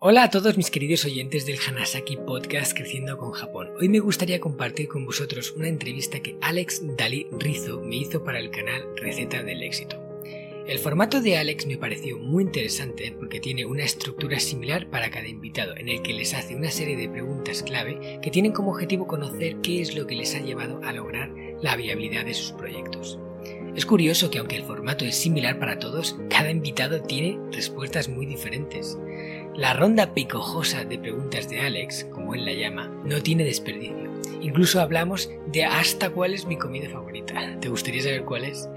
Hola a todos mis queridos oyentes del Hanasaki Podcast Creciendo con Japón. Hoy me gustaría compartir con vosotros una entrevista que Alex Dalí Rizo me hizo para el canal Receta del Éxito. El formato de Alex me pareció muy interesante porque tiene una estructura similar para cada invitado en el que les hace una serie de preguntas clave que tienen como objetivo conocer qué es lo que les ha llevado a lograr la viabilidad de sus proyectos. Es curioso que aunque el formato es similar para todos, cada invitado tiene respuestas muy diferentes. La ronda picojosa de preguntas de Alex, como él la llama, no tiene desperdicio. Incluso hablamos de hasta cuál es mi comida favorita. ¿Te gustaría saber cuál es?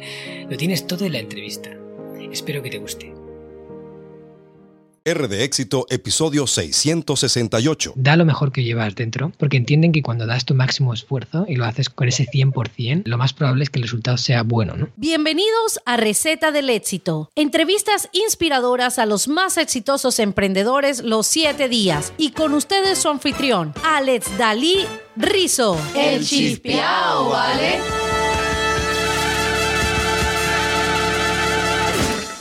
Lo tienes todo en la entrevista. Espero que te guste. R de éxito, episodio 668. Da lo mejor que llevas dentro, porque entienden que cuando das tu máximo esfuerzo y lo haces con ese 100%, lo más probable es que el resultado sea bueno, ¿no? Bienvenidos a Receta del Éxito. Entrevistas inspiradoras a los más exitosos emprendedores los 7 días. Y con ustedes su anfitrión, Alex Dalí Rizo. El chispeao, ¿vale?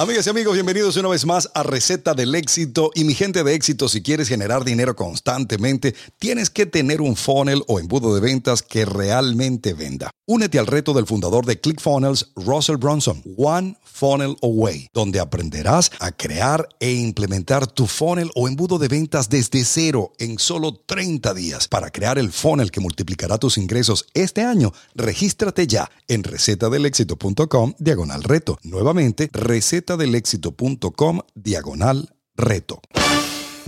Amigas y amigos, bienvenidos una vez más a Receta del Éxito. Y mi gente de éxito, si quieres generar dinero constantemente, tienes que tener un funnel o embudo de ventas que realmente venda. Únete al reto del fundador de ClickFunnels, Russell Brunson, One Funnel Away, donde aprenderás a crear e implementar tu funnel o embudo de ventas desde cero en solo 30 días. Para crear el funnel que multiplicará tus ingresos este año, regístrate ya en recetadelexito.com diagonal reto. Nuevamente, recetadelexito.com diagonal reto.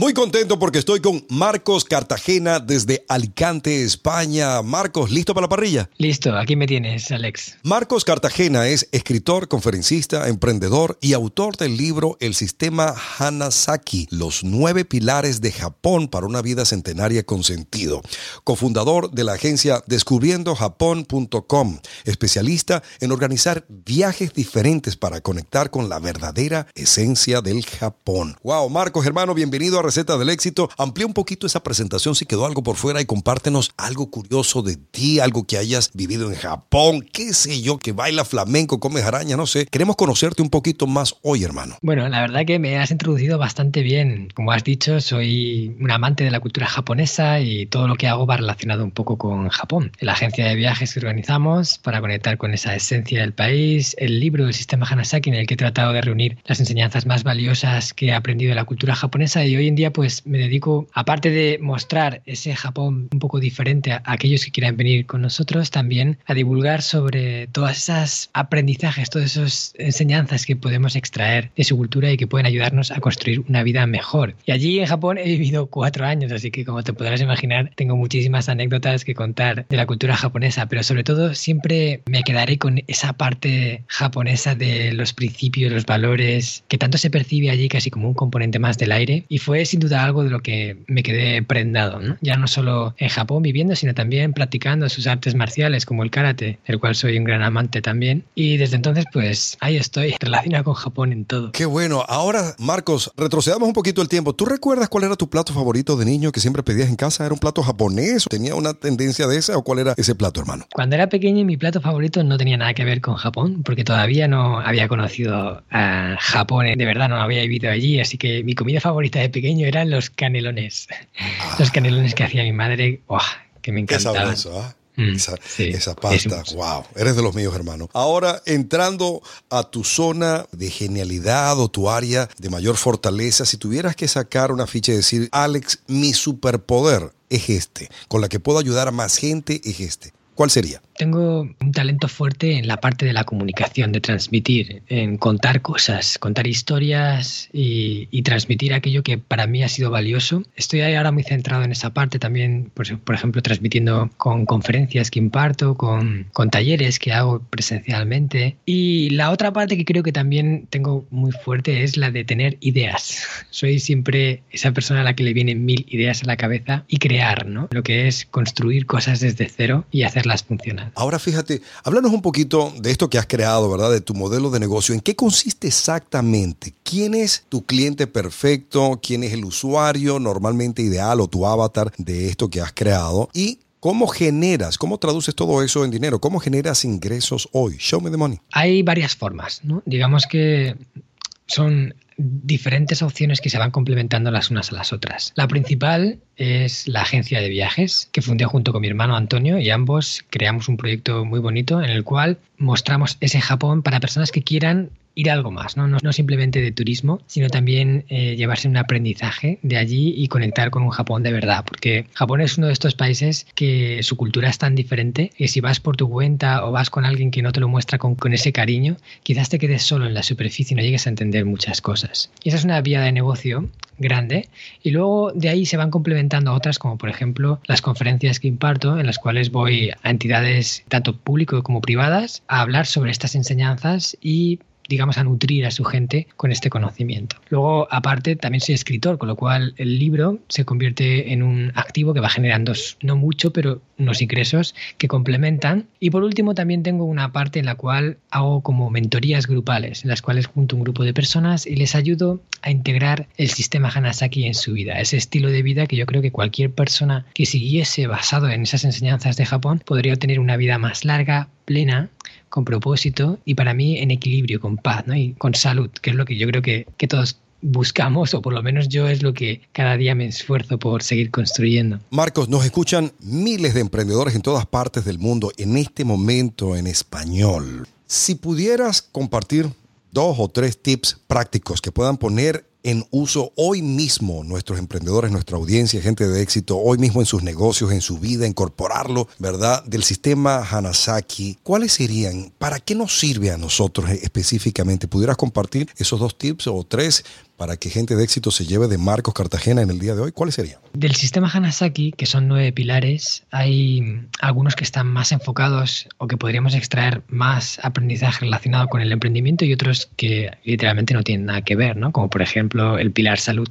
Muy contento porque estoy con Marcos Cartagena desde Alicante, España. Marcos, ¿listo para la parrilla? Listo, aquí me tienes, Alex. Marcos Cartagena es escritor, conferencista, emprendedor y autor del libro El sistema Hanasaki, los nueve pilares de Japón para una vida centenaria con sentido. Cofundador de la agencia descubriendojapón.com, especialista en organizar viajes diferentes para conectar con la verdadera esencia del Japón. Wow, Marcos, hermano, bienvenido a receta del éxito. Amplía un poquito esa presentación si quedó algo por fuera y compártenos algo curioso de ti, algo que hayas vivido en Japón, qué sé yo, que baila flamenco, come araña, no sé. Queremos conocerte un poquito más hoy, hermano. Bueno, la verdad que me has introducido bastante bien. Como has dicho, soy un amante de la cultura japonesa y todo lo que hago va relacionado un poco con Japón. La agencia de viajes que organizamos para conectar con esa esencia del país, el libro del sistema Hanasaki en el que he tratado de reunir las enseñanzas más valiosas que he aprendido de la cultura japonesa y hoy en día pues me dedico, aparte de mostrar ese Japón un poco diferente a aquellos que quieran venir con nosotros, también a divulgar sobre todas esas aprendizajes, todas esas enseñanzas que podemos extraer de su cultura y que pueden ayudarnos a construir una vida mejor. Y allí en Japón he vivido cuatro años, así que como te podrás imaginar, tengo muchísimas anécdotas que contar de la cultura japonesa, pero sobre todo siempre me quedaré con esa parte japonesa de los principios, los valores, que tanto se percibe allí casi como un componente más del aire. Y fue sin duda algo de lo que me quedé prendado, ¿no? ya no solo en Japón viviendo, sino también practicando sus artes marciales como el karate, del cual soy un gran amante también. Y desde entonces, pues ahí estoy, relacionado con Japón en todo. Qué bueno. Ahora, Marcos, retrocedamos un poquito el tiempo. ¿Tú recuerdas cuál era tu plato favorito de niño que siempre pedías en casa? ¿Era un plato japonés? ¿Tenía una tendencia de esa o cuál era ese plato, hermano? Cuando era pequeño, mi plato favorito no tenía nada que ver con Japón, porque todavía no había conocido a Japón, de verdad no había vivido allí, así que mi comida favorita de pequeño eran los canelones. Los canelones que hacía mi madre, ¡oh! que me encantaban. Qué sabroso, ¿ah? esa, esa, pasta, wow, eres de los míos, hermano. Ahora, entrando a tu zona de genialidad o tu área de mayor fortaleza, si tuvieras que sacar una ficha y decir, Alex, mi superpoder es este, con la que puedo ayudar a más gente es este, ¿cuál sería? Tengo un talento fuerte en la parte de la comunicación, de transmitir, en contar cosas, contar historias y, y transmitir aquello que para mí ha sido valioso. Estoy ahora muy centrado en esa parte también, por, por ejemplo, transmitiendo con conferencias que imparto, con, con talleres que hago presencialmente. Y la otra parte que creo que también tengo muy fuerte es la de tener ideas. Soy siempre esa persona a la que le vienen mil ideas a la cabeza y crear, ¿no? Lo que es construir cosas desde cero y hacerlas funcionar. Ahora fíjate, háblanos un poquito de esto que has creado, ¿verdad? De tu modelo de negocio. ¿En qué consiste exactamente? ¿Quién es tu cliente perfecto? ¿Quién es el usuario normalmente ideal o tu avatar de esto que has creado? Y ¿Cómo generas, cómo traduces todo eso en dinero? ¿Cómo generas ingresos hoy? Show me the money. Hay varias formas, ¿no? Digamos que son diferentes opciones que se van complementando las unas a las otras. La principal es la agencia de viajes que fundé junto con mi hermano Antonio y ambos creamos un proyecto muy bonito en el cual mostramos ese Japón para personas que quieran ir a algo más, ¿no? No, simplemente de turismo, sino también eh, llevarse un aprendizaje de allí y conectar con un Japón de verdad, porque Japón es uno de estos países que su cultura es tan diferente que si vas por tu cuenta o vas con alguien que no te lo muestra con, con ese cariño, quizás te quedes solo en la superficie y no llegues a entender muchas cosas. Y esa es una vía de negocio grande y luego de ahí se van complementando otras como por ejemplo las conferencias que imparto en las cuales voy a entidades tanto públicas como privadas a hablar sobre estas enseñanzas y digamos, a nutrir a su gente con este conocimiento. Luego, aparte, también soy escritor, con lo cual el libro se convierte en un activo que va generando no mucho, pero unos ingresos que complementan. Y por último, también tengo una parte en la cual hago como mentorías grupales, en las cuales junto un grupo de personas y les ayudo a integrar el sistema Hanasaki en su vida, ese estilo de vida que yo creo que cualquier persona que siguiese basado en esas enseñanzas de Japón podría tener una vida más larga, plena, con propósito y para mí en equilibrio, con paz ¿no? y con salud, que es lo que yo creo que, que todos buscamos, o por lo menos yo es lo que cada día me esfuerzo por seguir construyendo. Marcos, nos escuchan miles de emprendedores en todas partes del mundo en este momento en español. Si pudieras compartir dos o tres tips prácticos que puedan poner en uso hoy mismo nuestros emprendedores, nuestra audiencia, gente de éxito, hoy mismo en sus negocios, en su vida, incorporarlo, ¿verdad? Del sistema Hanasaki, ¿cuáles serían? ¿Para qué nos sirve a nosotros específicamente? ¿Pudieras compartir esos dos tips o tres para que gente de éxito se lleve de Marcos Cartagena en el día de hoy? ¿Cuáles serían? Del sistema Hanasaki, que son nueve pilares, hay algunos que están más enfocados o que podríamos extraer más aprendizaje relacionado con el emprendimiento y otros que literalmente no tienen nada que ver, ¿no? Como por ejemplo el pilar salud.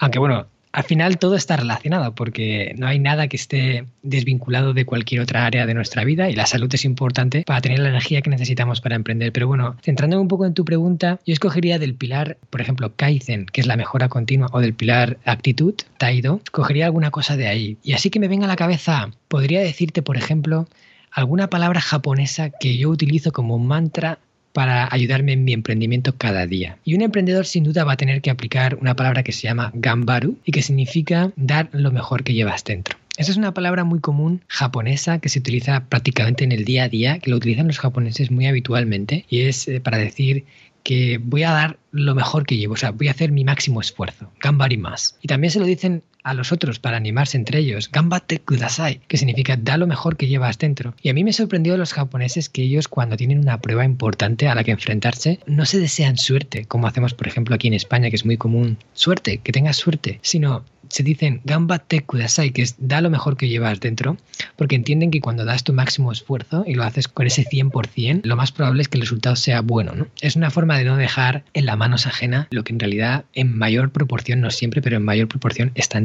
Aunque bueno, al final todo está relacionado porque no hay nada que esté desvinculado de cualquier otra área de nuestra vida y la salud es importante para tener la energía que necesitamos para emprender. Pero bueno, centrándome un poco en tu pregunta, yo escogería del pilar, por ejemplo, Kaizen, que es la mejora continua, o del pilar actitud, Taido, cogería alguna cosa de ahí. Y así que me venga a la cabeza, podría decirte, por ejemplo, alguna palabra japonesa que yo utilizo como mantra para ayudarme en mi emprendimiento cada día. Y un emprendedor sin duda va a tener que aplicar una palabra que se llama gambaru y que significa dar lo mejor que llevas dentro. Esa es una palabra muy común japonesa que se utiliza prácticamente en el día a día, que lo utilizan los japoneses muy habitualmente y es eh, para decir que voy a dar lo mejor que llevo, o sea, voy a hacer mi máximo esfuerzo, gambari más. Y también se lo dicen a los otros para animarse entre ellos, gambate kudasai, que significa da lo mejor que llevas dentro. Y a mí me sorprendió de los japoneses que ellos cuando tienen una prueba importante a la que enfrentarse, no se desean suerte, como hacemos por ejemplo aquí en España, que es muy común, suerte, que tengas suerte, sino se dicen gambate kudasai, que es da lo mejor que llevas dentro, porque entienden que cuando das tu máximo esfuerzo y lo haces con ese 100%, lo más probable es que el resultado sea bueno. ¿no? Es una forma de no dejar en la manos ajena lo que en realidad en mayor proporción, no siempre, pero en mayor proporción está en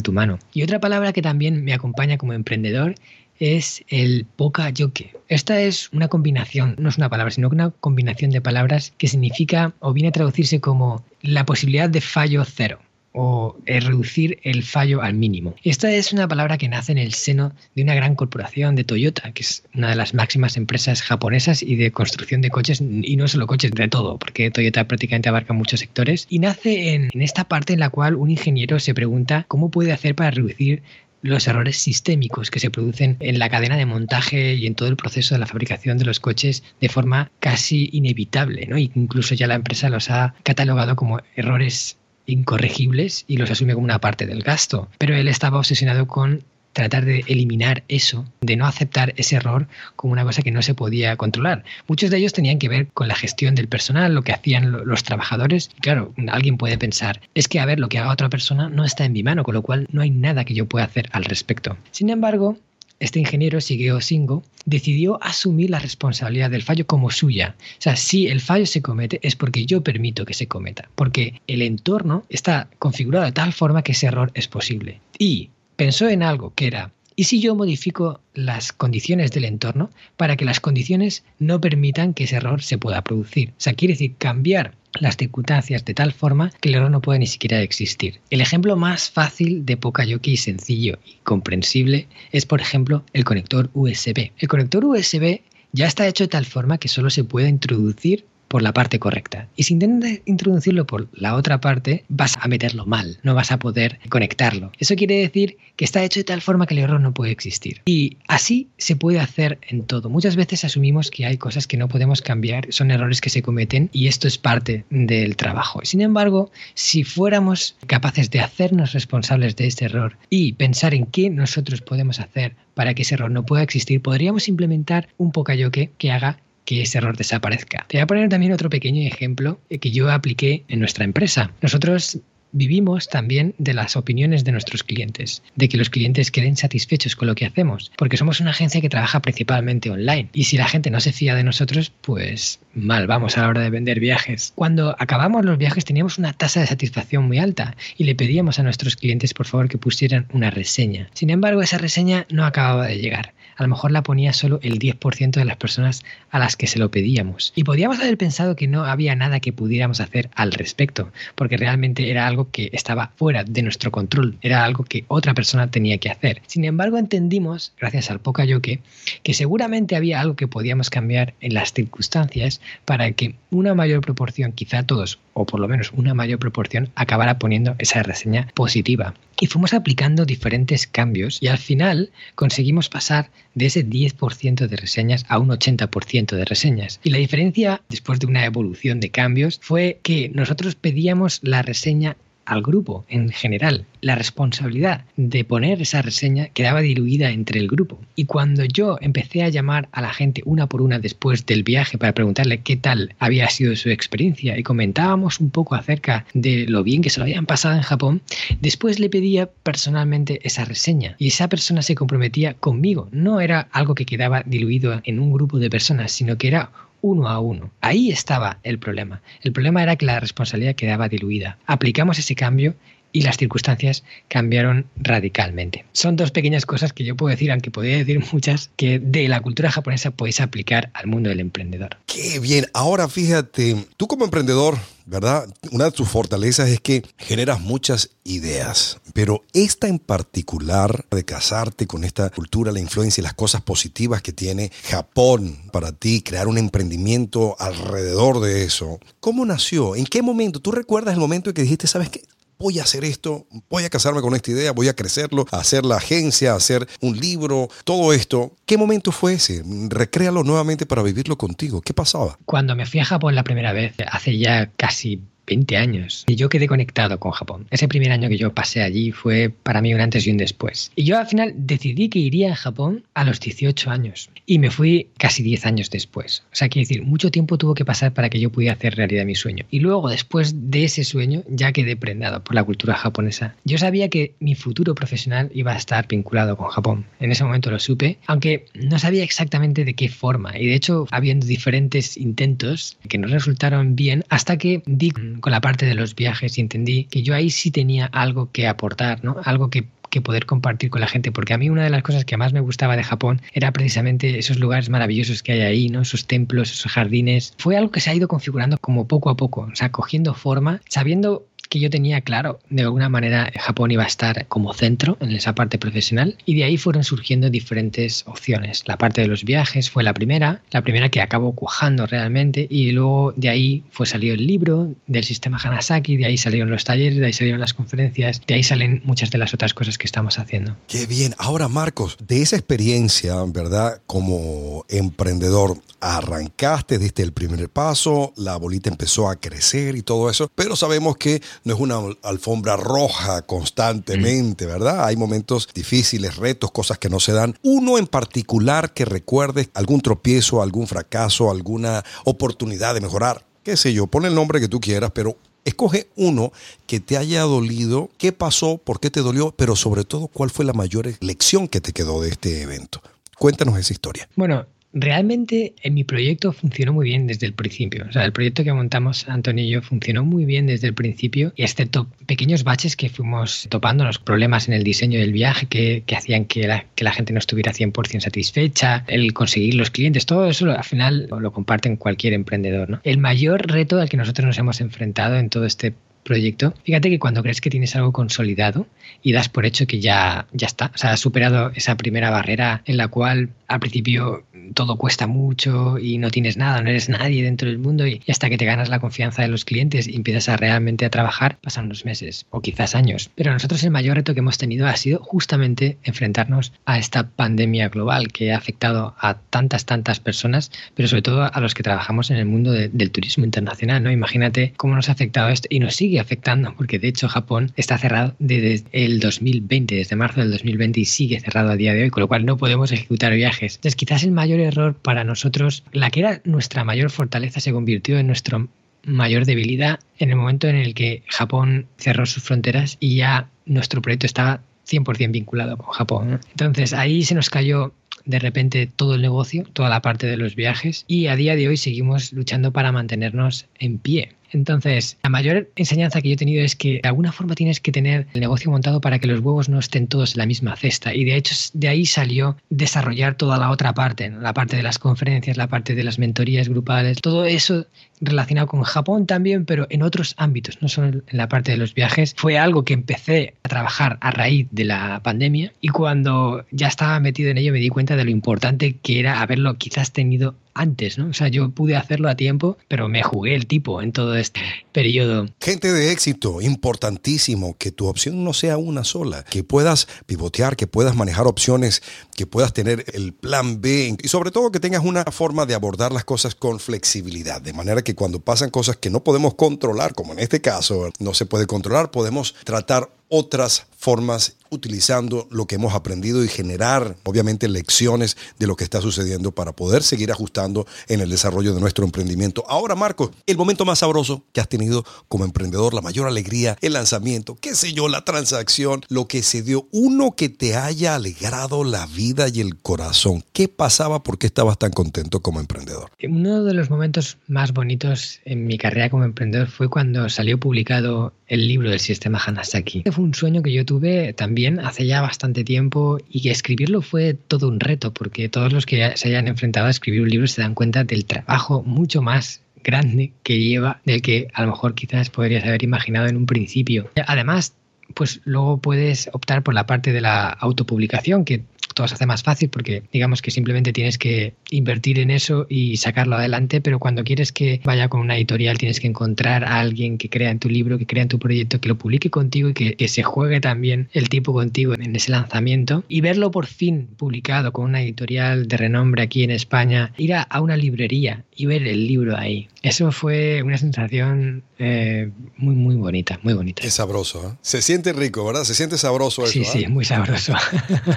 Y otra palabra que también me acompaña como emprendedor es el poca yoke. Esta es una combinación, no es una palabra, sino una combinación de palabras que significa o viene a traducirse como la posibilidad de fallo cero o reducir el fallo al mínimo. Esta es una palabra que nace en el seno de una gran corporación de Toyota, que es una de las máximas empresas japonesas y de construcción de coches, y no solo coches, de todo, porque Toyota prácticamente abarca muchos sectores, y nace en, en esta parte en la cual un ingeniero se pregunta cómo puede hacer para reducir los errores sistémicos que se producen en la cadena de montaje y en todo el proceso de la fabricación de los coches de forma casi inevitable, ¿no? incluso ya la empresa los ha catalogado como errores incorregibles y los asume como una parte del gasto. Pero él estaba obsesionado con tratar de eliminar eso, de no aceptar ese error como una cosa que no se podía controlar. Muchos de ellos tenían que ver con la gestión del personal, lo que hacían los trabajadores. Claro, alguien puede pensar, es que a ver, lo que haga otra persona no está en mi mano, con lo cual no hay nada que yo pueda hacer al respecto. Sin embargo, este ingeniero, Shigeo Singo, decidió asumir la responsabilidad del fallo como suya. O sea, si el fallo se comete es porque yo permito que se cometa, porque el entorno está configurado de tal forma que ese error es posible. Y pensó en algo que era, ¿y si yo modifico las condiciones del entorno para que las condiciones no permitan que ese error se pueda producir? O sea, quiere decir cambiar las circunstancias de tal forma que el error no puede ni siquiera existir. El ejemplo más fácil de Pokayoki sencillo y comprensible es, por ejemplo, el conector USB. El conector USB ya está hecho de tal forma que solo se puede introducir por la parte correcta. Y si intentas introducirlo por la otra parte, vas a meterlo mal, no vas a poder conectarlo. Eso quiere decir que está hecho de tal forma que el error no puede existir. Y así se puede hacer en todo. Muchas veces asumimos que hay cosas que no podemos cambiar, son errores que se cometen y esto es parte del trabajo. Sin embargo, si fuéramos capaces de hacernos responsables de este error y pensar en qué nosotros podemos hacer para que ese error no pueda existir, podríamos implementar un pocayoke que haga que ese error desaparezca. Te voy a poner también otro pequeño ejemplo que yo apliqué en nuestra empresa. Nosotros vivimos también de las opiniones de nuestros clientes, de que los clientes queden satisfechos con lo que hacemos, porque somos una agencia que trabaja principalmente online. Y si la gente no se fía de nosotros, pues mal vamos a la hora de vender viajes. Cuando acabamos los viajes teníamos una tasa de satisfacción muy alta y le pedíamos a nuestros clientes por favor que pusieran una reseña. Sin embargo, esa reseña no acababa de llegar a lo mejor la ponía solo el 10% de las personas a las que se lo pedíamos. Y podíamos haber pensado que no había nada que pudiéramos hacer al respecto, porque realmente era algo que estaba fuera de nuestro control, era algo que otra persona tenía que hacer. Sin embargo, entendimos, gracias al Pokayoke, que seguramente había algo que podíamos cambiar en las circunstancias para que una mayor proporción, quizá todos, o por lo menos una mayor proporción, acabara poniendo esa reseña positiva. Y fuimos aplicando diferentes cambios y al final conseguimos pasar de ese 10% de reseñas a un 80% de reseñas. Y la diferencia, después de una evolución de cambios, fue que nosotros pedíamos la reseña al grupo en general. La responsabilidad de poner esa reseña quedaba diluida entre el grupo. Y cuando yo empecé a llamar a la gente una por una después del viaje para preguntarle qué tal había sido su experiencia y comentábamos un poco acerca de lo bien que se lo habían pasado en Japón, después le pedía personalmente esa reseña y esa persona se comprometía conmigo. No era algo que quedaba diluido en un grupo de personas, sino que era uno a uno. Ahí estaba el problema. El problema era que la responsabilidad quedaba diluida. Aplicamos ese cambio y las circunstancias cambiaron radicalmente. Son dos pequeñas cosas que yo puedo decir, aunque podría decir muchas, que de la cultura japonesa puedes aplicar al mundo del emprendedor. Qué bien. Ahora fíjate, tú como emprendedor, ¿verdad? Una de tus fortalezas es que generas muchas ideas, pero esta en particular de casarte con esta cultura, la influencia y las cosas positivas que tiene Japón para ti, crear un emprendimiento alrededor de eso, ¿cómo nació? ¿En qué momento? ¿Tú recuerdas el momento en que dijiste, sabes qué? Voy a hacer esto, voy a casarme con esta idea, voy a crecerlo, hacer la agencia, hacer un libro, todo esto. ¿Qué momento fue ese? Recréalo nuevamente para vivirlo contigo. ¿Qué pasaba? Cuando me fui a la primera vez, hace ya casi 20 años. Y yo quedé conectado con Japón. Ese primer año que yo pasé allí fue para mí un antes y un después. Y yo al final decidí que iría a Japón a los 18 años. Y me fui casi 10 años después. O sea, quiero decir, mucho tiempo tuvo que pasar para que yo pudiera hacer realidad mi sueño. Y luego, después de ese sueño, ya quedé prendado por la cultura japonesa. Yo sabía que mi futuro profesional iba a estar vinculado con Japón. En ese momento lo supe, aunque no sabía exactamente de qué forma. Y de hecho, habiendo diferentes intentos que no resultaron bien, hasta que di con la parte de los viajes y entendí que yo ahí sí tenía algo que aportar, ¿no? Algo que que poder compartir con la gente, porque a mí una de las cosas que más me gustaba de Japón era precisamente esos lugares maravillosos que hay ahí, ¿no? Esos templos, esos jardines. Fue algo que se ha ido configurando como poco a poco, o sea, cogiendo forma, sabiendo que yo tenía claro, de alguna manera Japón iba a estar como centro en esa parte profesional y de ahí fueron surgiendo diferentes opciones. La parte de los viajes fue la primera, la primera que acabó cuajando realmente y luego de ahí fue salió el libro del sistema Hanasaki, de ahí salieron los talleres, de ahí salieron las conferencias, de ahí salen muchas de las otras cosas que estamos haciendo. Qué bien. Ahora Marcos, de esa experiencia, ¿verdad? Como emprendedor, arrancaste, diste el primer paso, la bolita empezó a crecer y todo eso, pero sabemos que no es una alfombra roja constantemente, mm. ¿verdad? Hay momentos difíciles, retos, cosas que no se dan. Uno en particular que recuerde algún tropiezo, algún fracaso, alguna oportunidad de mejorar, qué sé yo, pon el nombre que tú quieras, pero Escoge uno que te haya dolido, qué pasó, por qué te dolió, pero sobre todo cuál fue la mayor lección que te quedó de este evento. Cuéntanos esa historia. Bueno, Realmente en mi proyecto funcionó muy bien desde el principio. O sea, el proyecto que montamos Antonio y yo funcionó muy bien desde el principio, excepto pequeños baches que fuimos topando, los problemas en el diseño del viaje que, hacían que la, gente no estuviera 100% satisfecha, el conseguir los clientes, todo eso al final lo, lo comparten cualquier emprendedor. ¿no? El mayor reto al que nosotros nos hemos enfrentado en todo este proyecto, fíjate que cuando crees que tienes algo consolidado y das por hecho que ya, ya está, o sea, has superado esa primera barrera en la cual al principio todo cuesta mucho y no tienes nada, no eres nadie dentro del mundo y, hasta que te ganas la confianza de los clientes y empiezas a realmente a trabajar, pasan unos meses o quizás años. Pero nosotros el mayor reto que hemos tenido ha sido justamente enfrentarnos a esta pandemia global que ha afectado a tantas, tantas personas, pero sobre todo a los que trabajamos en el mundo del turismo internacional, ¿no? Imagínate cómo nos ha afectado esto y nos sigue afectando, porque de hecho Japón está cerrado desde el 2020, desde marzo del 2020 y sigue cerrado a día de hoy, con lo cual no podemos ejecutar viajes. Entonces quizás el mayor error para nosotros, la que era nuestra mayor fortaleza se convirtió en nuestro mayor debilidad en el momento en el que Japón cerró sus fronteras y ya nuestro proyecto estaba 100% vinculado con Japón. Entonces ahí se nos cayó de repente todo el negocio, toda la parte de los viajes y a día de hoy seguimos luchando para mantenernos en pie. Entonces, la mayor enseñanza que yo he tenido es que de alguna forma tienes que tener el negocio montado para que los huevos no estén todos en la misma cesta. Y de hecho, de ahí salió desarrollar toda la otra parte, la parte de las conferencias, la parte de las mentorías grupales, todo eso relacionado con Japón también, pero en otros ámbitos, no solo en la parte de los viajes. Fue algo que empecé a trabajar a raíz de la pandemia y cuando ya estaba metido en ello me di cuenta de lo importante que era haberlo quizás tenido antes, ¿no? O sea, yo pude hacerlo a tiempo, pero me jugué el tipo en todo este periodo. Gente de éxito, importantísimo que tu opción no sea una sola, que puedas pivotear, que puedas manejar opciones, que puedas tener el plan B y sobre todo que tengas una forma de abordar las cosas con flexibilidad, de manera que cuando pasan cosas que no podemos controlar, como en este caso no se puede controlar, podemos tratar otras formas utilizando lo que hemos aprendido y generar obviamente lecciones de lo que está sucediendo para poder seguir ajustando en el desarrollo de nuestro emprendimiento. Ahora, Marcos, el momento más sabroso que has tenido como emprendedor, la mayor alegría, el lanzamiento, qué sé yo, la transacción, lo que se dio, uno que te haya alegrado la vida y el corazón. ¿Qué pasaba? ¿Por qué estabas tan contento como emprendedor? Uno de los momentos más bonitos en mi carrera como emprendedor fue cuando salió publicado el libro del sistema Hanasaki. Fue un sueño que yo tuve también hace ya bastante tiempo y que escribirlo fue todo un reto porque todos los que se hayan enfrentado a escribir un libro se dan cuenta del trabajo mucho más grande que lleva del que a lo mejor quizás podrías haber imaginado en un principio. Además, pues luego puedes optar por la parte de la autopublicación, que todo se hace más fácil porque digamos que simplemente tienes que invertir en eso y sacarlo adelante, pero cuando quieres que vaya con una editorial tienes que encontrar a alguien que crea en tu libro, que crea en tu proyecto, que lo publique contigo y que, que se juegue también el tipo contigo en ese lanzamiento y verlo por fin publicado con una editorial de renombre aquí en España, ir a, a una librería y ver el libro ahí. Eso fue una sensación eh, muy, muy bonita, muy bonita. Es sabroso, ¿eh? Se siente rico, ¿verdad? Se siente sabroso eso. Sí, sí, ¿eh? muy sabroso.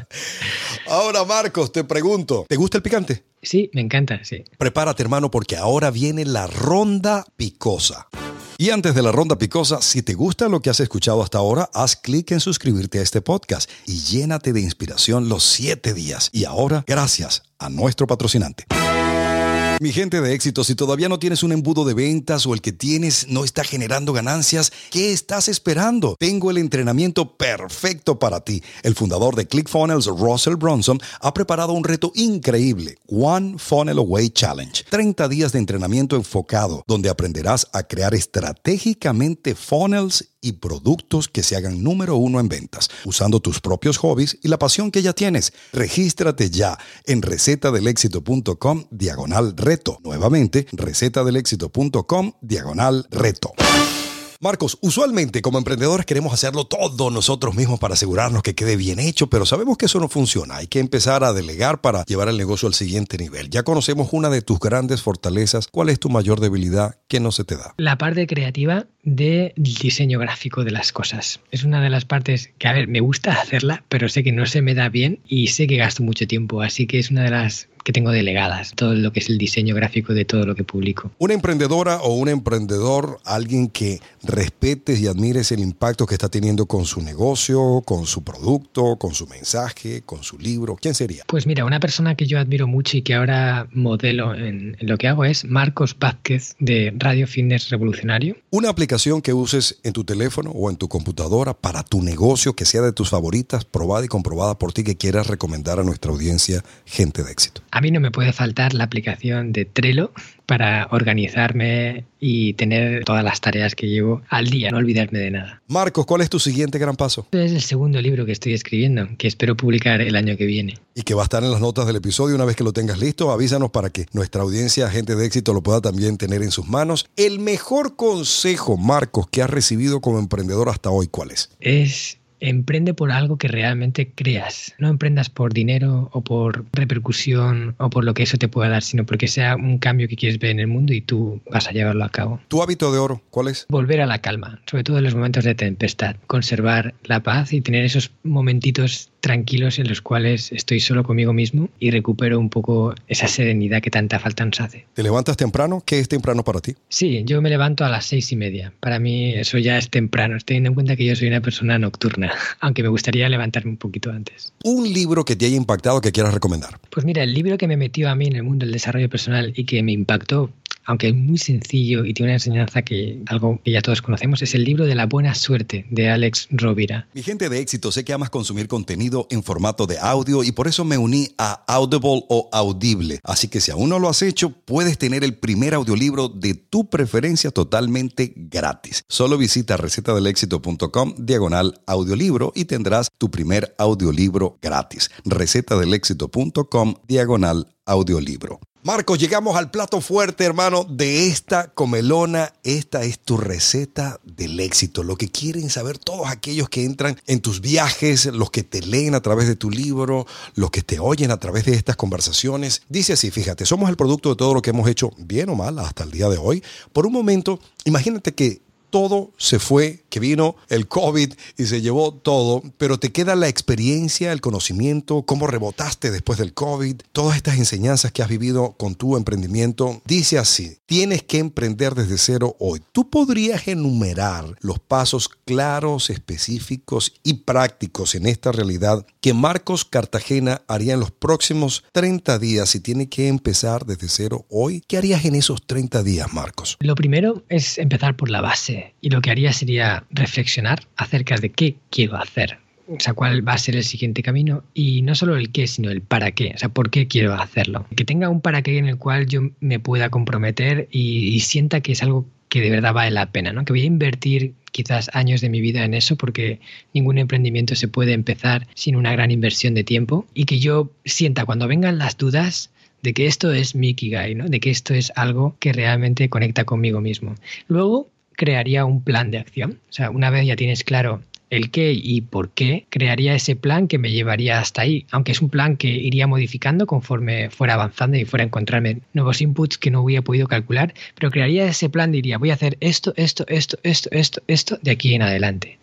ahora, Marcos, te pregunto, ¿te gusta el picante? Sí, me encanta, sí. Prepárate, hermano, porque ahora viene la ronda picosa. Y antes de la ronda picosa, si te gusta lo que has escuchado hasta ahora, haz clic en suscribirte a este podcast y llénate de inspiración los siete días. Y ahora, gracias a nuestro patrocinante. Mi gente de éxito, si todavía no tienes un embudo de ventas o el que tienes no está generando ganancias, ¿qué estás esperando? Tengo el entrenamiento perfecto para ti. El fundador de ClickFunnels, Russell Bronson, ha preparado un reto increíble, One Funnel Away Challenge. 30 días de entrenamiento enfocado, donde aprenderás a crear estratégicamente funnels y productos que se hagan número uno en ventas, usando tus propios hobbies y la pasión que ya tienes. Regístrate ya en recetadelexito.com diagonal reto. Nuevamente, recetadelexito.com diagonal reto. Marcos, usualmente como emprendedores queremos hacerlo todo nosotros mismos para asegurarnos que quede bien hecho, pero sabemos que eso no funciona. Hay que empezar a delegar para llevar el negocio al siguiente nivel. Ya conocemos una de tus grandes fortalezas. ¿Cuál es tu mayor debilidad que no se te da? La parte creativa del diseño gráfico de las cosas. Es una de las partes que, a ver, me gusta hacerla, pero sé que no se me da bien y sé que gasto mucho tiempo. Así que es una de las que tengo delegadas, todo lo que es el diseño gráfico de todo lo que publico. Una emprendedora o un emprendedor, alguien que respetes y admires el impacto que está teniendo con su negocio, con su producto, con su mensaje, con su libro, ¿quién sería? Pues mira, una persona que yo admiro mucho y que ahora modelo en, en lo que hago es Marcos Vázquez de Radio Fitness Revolucionario. Una aplicación que uses en tu teléfono o en tu computadora para tu negocio, que sea de tus favoritas, probada y comprobada por ti, que quieras recomendar a nuestra audiencia, gente de éxito. A mí no me puede faltar la aplicación de Trello para organizarme y tener todas las tareas que llevo al día, no olvidarme de nada. Marcos, ¿cuál es tu siguiente gran paso? Es el segundo libro que estoy escribiendo, que espero publicar el año que viene. Y que va a estar en las notas del episodio. Una vez que lo tengas listo, avísanos para que nuestra audiencia, gente de éxito, lo pueda también tener en sus manos. El mejor consejo, Marcos, que has recibido como emprendedor hasta hoy, ¿cuál es? Es emprende por algo que realmente creas. No emprendas por dinero o por repercusión o por lo que eso te pueda dar, sino porque sea un cambio que quieres ver en el mundo y tú vas a llevarlo a cabo. ¿Tu hábito de oro cuál es? Volver a la calma, sobre todo en los momentos de tempestad. Conservar la paz y tener esos momentitos tranquilos en los cuales estoy solo conmigo mismo y recupero un poco esa serenidad que tanta falta nos hace. ¿Te levantas temprano? ¿Qué es temprano para ti? Sí, yo me levanto a las seis y media. Para mí eso ya es temprano, teniendo en cuenta que yo soy una persona nocturna, aunque me gustaría levantarme un poquito antes. Un libro que te haya impactado que quieras recomendar. Pues mira, el libro que me metió a mí en el mundo del desarrollo personal y que me impactó aunque es muy sencillo y tiene una enseñanza que algo que ya todos conocemos, es el libro de la buena suerte de Alex Rovira. Mi gente de éxito, sé que amas consumir contenido en formato de audio y por eso me uní a Audible o Audible. Así que si aún no lo has hecho, puedes tener el primer audiolibro de tu preferencia totalmente gratis. Solo visita recetadelexito.com diagonal audiolibro y tendrás tu primer audiolibro gratis. recetadelexito.com diagonal audiolibro. Marcos, llegamos al plato fuerte, hermano, de esta comelona. Esta es tu receta del éxito. Lo que quieren saber todos aquellos que entran en tus viajes, los que te leen a través de tu libro, los que te oyen a través de estas conversaciones. Dice así, fíjate, somos el producto de todo lo que hemos hecho, bien o mal, hasta el día de hoy. Por un momento, imagínate que todo se fue, que vino el COVID y se llevó todo, pero te queda la experiencia, el conocimiento, cómo rebotaste después del COVID, todas estas enseñanzas que has vivido con tu emprendimiento. Dice así, tienes que emprender desde cero hoy. Tú podrías enumerar los pasos claros, específicos y prácticos en esta realidad que Marcos Cartagena haría en los próximos 30 días si tiene que empezar desde cero hoy. ¿Qué harías en esos 30 días, Marcos? Lo primero es empezar por la base y lo que haría sería reflexionar acerca de qué quiero hacer. O sea, cuál va a ser el siguiente camino y no solo el qué, sino el para qué. O sea, por qué quiero hacerlo. Que tenga un para qué en el cual yo me pueda comprometer y, sienta que es algo que de verdad vale la pena, ¿no? Que voy a invertir quizás años de mi vida en eso porque ningún emprendimiento se puede empezar sin una gran inversión de tiempo y que yo sienta cuando vengan las dudas de que esto es mi Ikigai, ¿no? De que esto es algo que realmente conecta conmigo mismo. Luego, crearía un plan de acción. O sea, una vez ya tienes claro el qué y por qué, crearía ese plan que me llevaría hasta ahí, aunque es un plan que iría modificando conforme fuera avanzando y fuera a encontrarme nuevos inputs que no hubiera podido calcular, pero crearía ese plan, diría, voy a hacer esto, esto, esto, esto, esto, esto de aquí en adelante.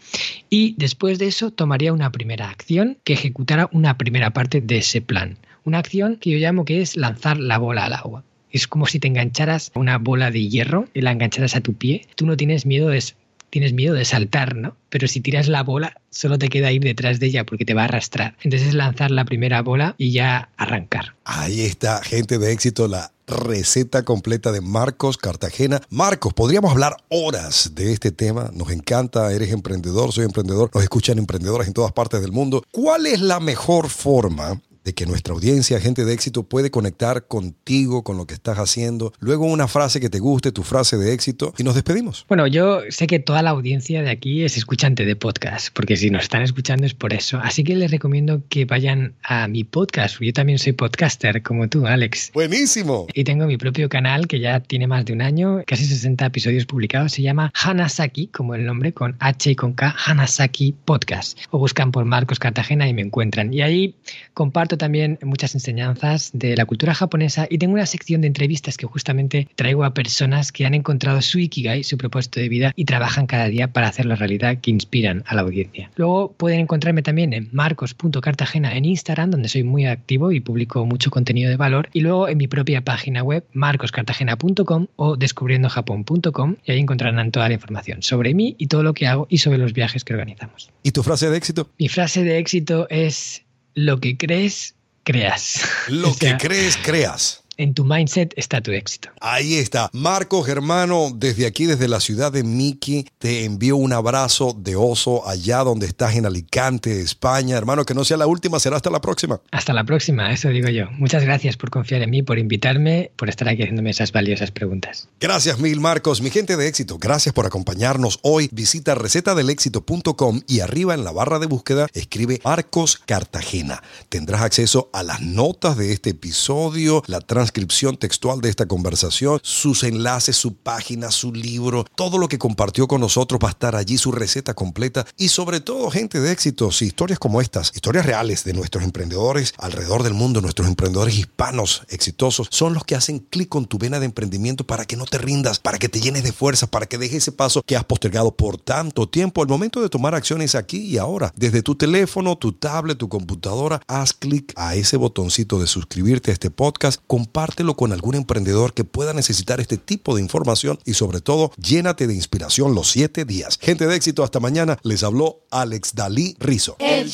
Y después de eso tomaría una primera acción que ejecutara una primera parte de ese plan. Una acción que yo llamo que es lanzar la bola al agua. Es como si te engancharas una bola de hierro y la engancharas a tu pie. Tú no tienes miedo de, tienes miedo de saltar, ¿no? Pero si tiras la bola, solo te queda ir detrás de ella porque te va a arrastrar. Entonces es lanzar la primera bola y ya arrancar. Ahí está, gente de éxito, la receta completa de Marcos Cartagena. Marcos, podríamos hablar horas de este tema. Nos encanta, eres emprendedor, soy emprendedor, nos escuchan emprendedores en todas partes del mundo. ¿Cuál es la mejor forma de que nuestra audiencia, gente de éxito, puede conectar contigo, con lo que estás haciendo. Luego una frase que te guste, tu frase de éxito, y nos despedimos. Bueno, yo sé que toda la audiencia de aquí es escuchante de podcast, porque si nos están escuchando es por eso. Así que les recomiendo que vayan a mi podcast. Yo también soy podcaster, como tú, Alex. Buenísimo. Y tengo mi propio canal que ya tiene más de un año, casi 60 episodios publicados. Se llama Hanasaki, como el nombre, con H y con K, Hanasaki Podcast. O buscan por Marcos Cartagena y me encuentran. Y ahí comparto también muchas enseñanzas de la cultura japonesa y tengo una sección de entrevistas que justamente traigo a personas que han encontrado su ikigai, su propósito de vida y trabajan cada día para hacer la realidad que inspiran a la audiencia. Luego pueden encontrarme también en marcos.cartagena en Instagram, donde soy muy activo y publico mucho contenido de valor, y luego en mi propia página web marcoscartagena.com o descubriendojapón.com y ahí encontrarán toda la información sobre mí y todo lo que hago y sobre los viajes que organizamos. ¿Y tu frase de éxito? Mi frase de éxito es lo que crees, creas. Lo que crees, creas. En tu mindset está tu éxito. Ahí está. Marcos, hermano, desde aquí, desde la ciudad de Miki, te envío un abrazo de oso allá donde estás en Alicante, España. Hermano, que no sea la última, será hasta la próxima. Hasta la próxima, eso digo yo. Muchas gracias por confiar en mí, por invitarme, por estar aquí haciéndome esas valiosas preguntas. Gracias mil, Marcos. Mi gente de éxito, gracias por acompañarnos hoy. Visita recetadelexito.com y arriba en la barra de búsqueda escribe Marcos Cartagena. Tendrás acceso a las notas de este episodio, la transcripción textual de esta conversación, sus enlaces, su página, su libro, todo lo que compartió con nosotros va a estar allí, su receta completa y sobre todo gente de éxitos y historias como estas, historias reales de nuestros emprendedores alrededor del mundo, nuestros emprendedores hispanos exitosos, son los que hacen clic con tu vena de emprendimiento para que no te rindas, para que te llenes de fuerza, para que dejes ese paso que has postergado por tanto tiempo. Al momento de tomar acciones aquí y ahora, desde tu teléfono, tu tablet, tu computadora, haz clic a ese botoncito de suscribirte a este podcast, compártelo con algún emprendedor que pueda necesitar este tipo de información y sobre todo llénate de inspiración los siete días. Gente de éxito, hasta mañana. Les habló Alex Dalí Rizo. El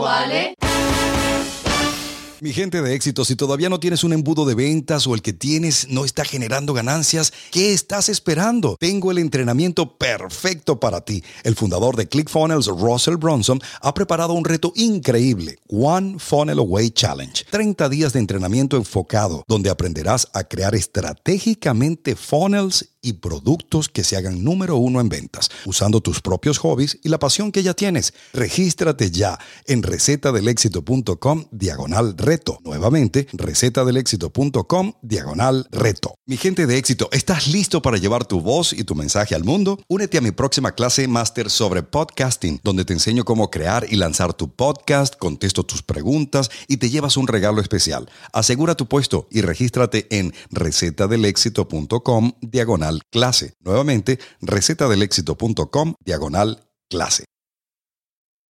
¿vale? Mi gente de éxito, si todavía no tienes un embudo de ventas o el que tienes no está generando ganancias, ¿qué estás esperando? Tengo el entrenamiento perfecto para ti. El fundador de ClickFunnels, Russell Bronson, ha preparado un reto increíble, One Funnel Away Challenge. 30 días de entrenamiento enfocado, donde aprenderás a crear estratégicamente funnels y productos que se hagan número uno en ventas, usando tus propios hobbies y la pasión que ya tienes. Regístrate ya en recetadelexito.com diagonal reto. Nuevamente, recetadelexito.com diagonal reto. Mi gente de éxito, ¿estás listo para llevar tu voz y tu mensaje al mundo? Únete a mi próxima clase máster sobre podcasting, donde te enseño cómo crear y lanzar tu podcast, contesto tus preguntas y te llevas un regalo especial. Asegura tu puesto y regístrate en recetadelexito.com clase. Nuevamente, recetadelexito.com diagonal clase.